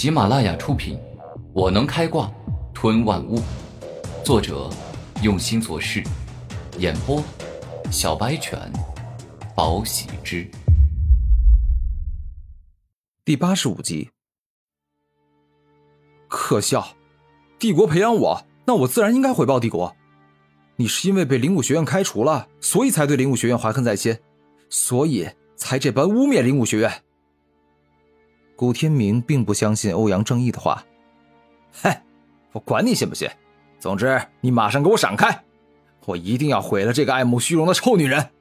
喜马拉雅出品，《我能开挂吞万物》，作者用心做事，演播小白犬，宝喜之，第八十五集。可笑，帝国培养我，那我自然应该回报帝国。你是因为被灵武学院开除了，所以才对灵武学院怀恨在心，所以才这般污蔑灵武学院。古天明并不相信欧阳正义的话，嗨，我管你信不信，总之你马上给我闪开，我一定要毁了这个爱慕虚荣的臭女人。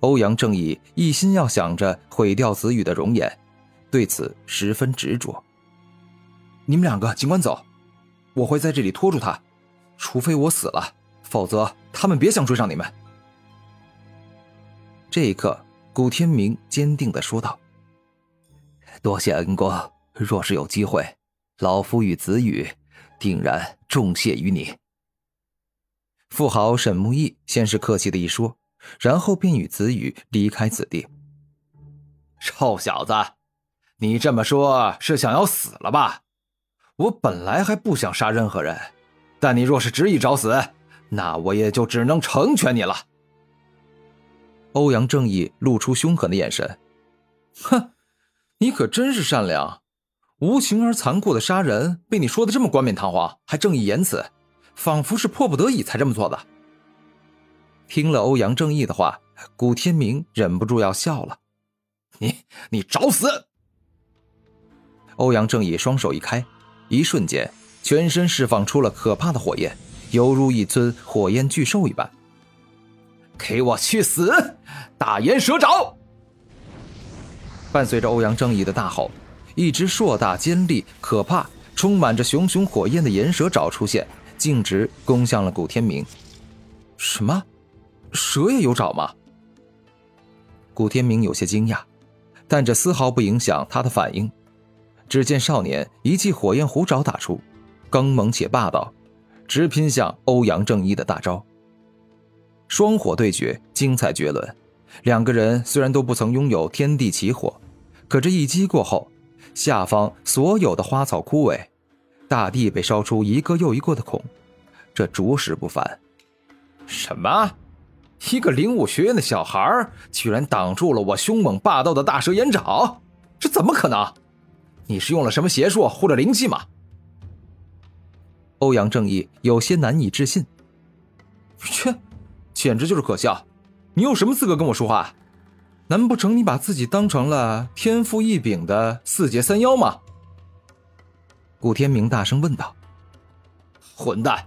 欧阳正义一心要想着毁掉子羽的容颜，对此十分执着。你们两个尽管走，我会在这里拖住他。除非我死了，否则他们别想追上你们。这一刻，古天明坚定的说道：“多谢恩公，若是有机会，老夫与子羽定然重谢于你。”富豪沈木易先是客气的一说，然后便与子羽离开此地。臭小子，你这么说，是想要死了吧？我本来还不想杀任何人。但你若是执意找死，那我也就只能成全你了。欧阳正义露出凶狠的眼神，哼，你可真是善良，无情而残酷的杀人被你说的这么冠冕堂皇，还正义言辞，仿佛是迫不得已才这么做的。听了欧阳正义的话，古天明忍不住要笑了。你你找死！欧阳正义双手一开，一瞬间。全身释放出了可怕的火焰，犹如一尊火焰巨兽一般。给我去死！大岩蛇爪！伴随着欧阳正义的大吼，一只硕大、尖利、可怕、充满着熊熊火焰的岩蛇爪出现，径直攻向了古天明。什么？蛇也有爪吗？古天明有些惊讶，但这丝毫不影响他的反应。只见少年一记火焰虎爪打出。刚猛且霸道，直拼向欧阳正义的大招。双火对决，精彩绝伦。两个人虽然都不曾拥有天地奇火，可这一击过后，下方所有的花草枯萎，大地被烧出一个又一个的孔，这着实不凡。什么？一个灵武学院的小孩，居然挡住了我凶猛霸道的大蛇眼爪？这怎么可能？你是用了什么邪术或者灵气吗？欧阳正义有些难以置信，切，简直就是可笑！你有什么资格跟我说话？难不成你把自己当成了天赋异禀的四阶三妖吗？古天明大声问道。混蛋！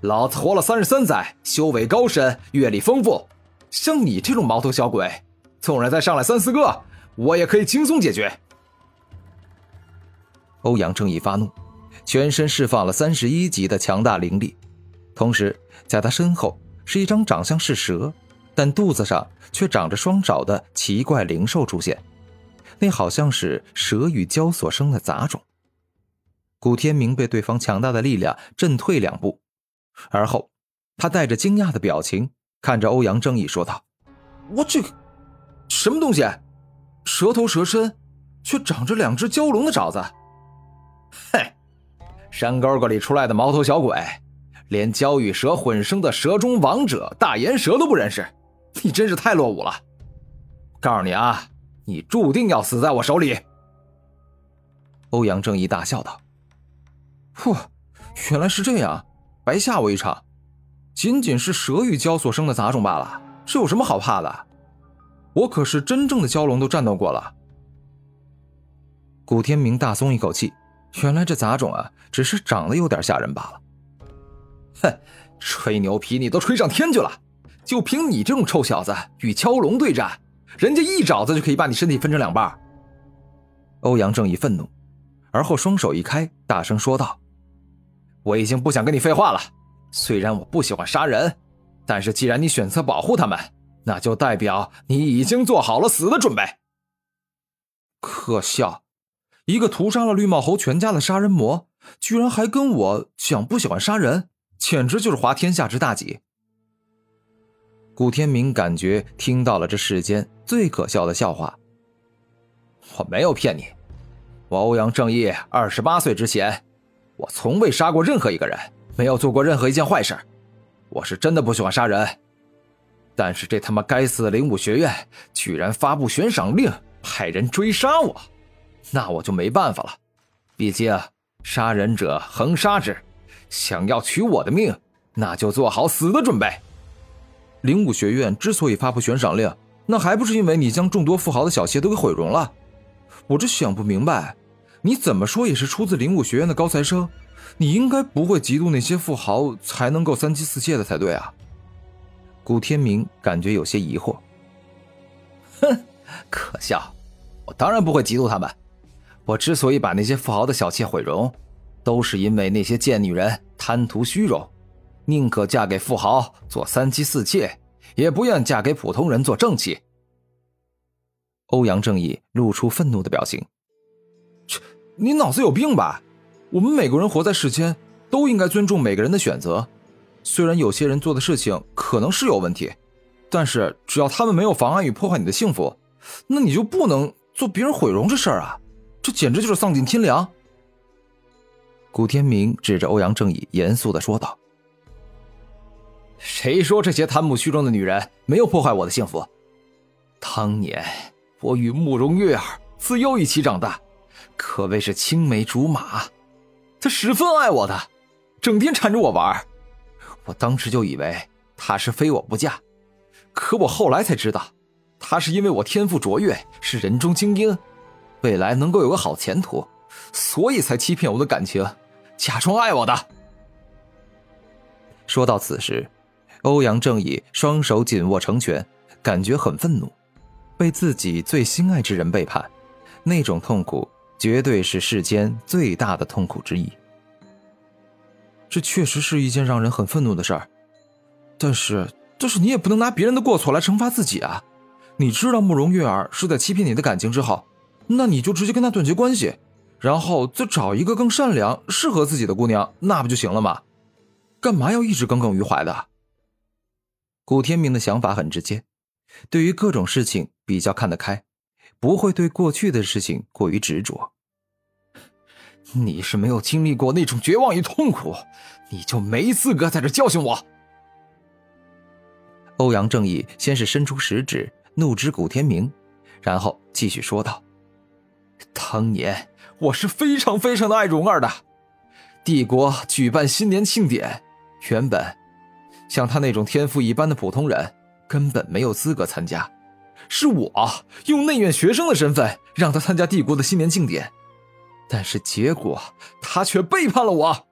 老子活了三十三载，修为高深，阅历丰富，像你这种毛头小鬼，纵然再上来三四个，我也可以轻松解决。欧阳正义发怒。全身释放了三十一级的强大灵力，同时在他身后是一张长相是蛇，但肚子上却长着双爪的奇怪灵兽出现，那好像是蛇与蛟所生的杂种。古天明被对方强大的力量震退两步，而后他带着惊讶的表情看着欧阳正义说道：“我这个什么东西？蛇头蛇身，却长着两只蛟龙的爪子。”嘿。山沟沟里出来的毛头小鬼，连蛟与蛇混生的蛇中王者大岩蛇都不认识，你真是太落伍了！告诉你啊，你注定要死在我手里！欧阳正义大笑道：“嚯，原来是这样，白吓我一场。仅仅是蛇与蛟所生的杂种罢了，这有什么好怕的？我可是真正的蛟龙都战斗过了。”古天明大松一口气。原来这杂种啊，只是长得有点吓人罢了。哼，吹牛皮你都吹上天去了，就凭你这种臭小子与蛟龙对战，人家一爪子就可以把你身体分成两半。欧阳正义愤怒，而后双手一开，大声说道：“我已经不想跟你废话了。虽然我不喜欢杀人，但是既然你选择保护他们，那就代表你已经做好了死的准备。”可笑。一个屠杀了绿帽猴全家的杀人魔，居然还跟我讲不喜欢杀人，简直就是滑天下之大稽。古天明感觉听到了这世间最可笑的笑话。我没有骗你，我欧阳正义二十八岁之前，我从未杀过任何一个人，没有做过任何一件坏事。我是真的不喜欢杀人，但是这他妈该死的灵武学院居然发布悬赏令，派人追杀我，那我就没办法了。毕竟杀人者恒杀之，想要取我的命，那就做好死的准备。灵武学院之所以发布悬赏令，那还不是因为你将众多富豪的小妾都给毁容了？我这想不明白。你怎么说也是出自灵武学院的高材生，你应该不会嫉妒那些富豪才能够三妻四妾的才对啊。古天明感觉有些疑惑。哼，可笑！我当然不会嫉妒他们。我之所以把那些富豪的小妾毁容，都是因为那些贱女人贪图虚荣，宁可嫁给富豪做三妻四妾，也不愿嫁给普通人做正妻。欧阳正义露出愤怒的表情。你脑子有病吧？我们每个人活在世间，都应该尊重每个人的选择。虽然有些人做的事情可能是有问题，但是只要他们没有妨碍与破坏你的幸福，那你就不能做别人毁容这事儿啊！这简直就是丧尽天良。古天明指着欧阳正义，严肃的说道：“谁说这些贪慕虚荣的女人没有破坏我的幸福？当年我与慕容月儿自幼一起长大。”可谓是青梅竹马，他十分爱我的，整天缠着我玩。我当时就以为他是非我不嫁，可我后来才知道，他是因为我天赋卓越，是人中精英，未来能够有个好前途，所以才欺骗我的感情，假装爱我的。说到此时，欧阳正义双手紧握成拳，感觉很愤怒，被自己最心爱之人背叛，那种痛苦。绝对是世间最大的痛苦之一。这确实是一件让人很愤怒的事儿，但是，但是你也不能拿别人的过错来惩罚自己啊！你知道慕容月儿是在欺骗你的感情之后，那你就直接跟他断绝关系，然后再找一个更善良、适合自己的姑娘，那不就行了吗？干嘛要一直耿耿于怀的？古天明的想法很直接，对于各种事情比较看得开。不会对过去的事情过于执着。你是没有经历过那种绝望与痛苦，你就没资格在这教训我。欧阳正义先是伸出食指怒指古天明，然后继续说道：“当年我是非常非常的爱蓉儿的，帝国举办新年庆典，原本像他那种天赋一般的普通人根本没有资格参加。”是我用内院学生的身份让他参加帝国的新年庆典，但是结果他却背叛了我。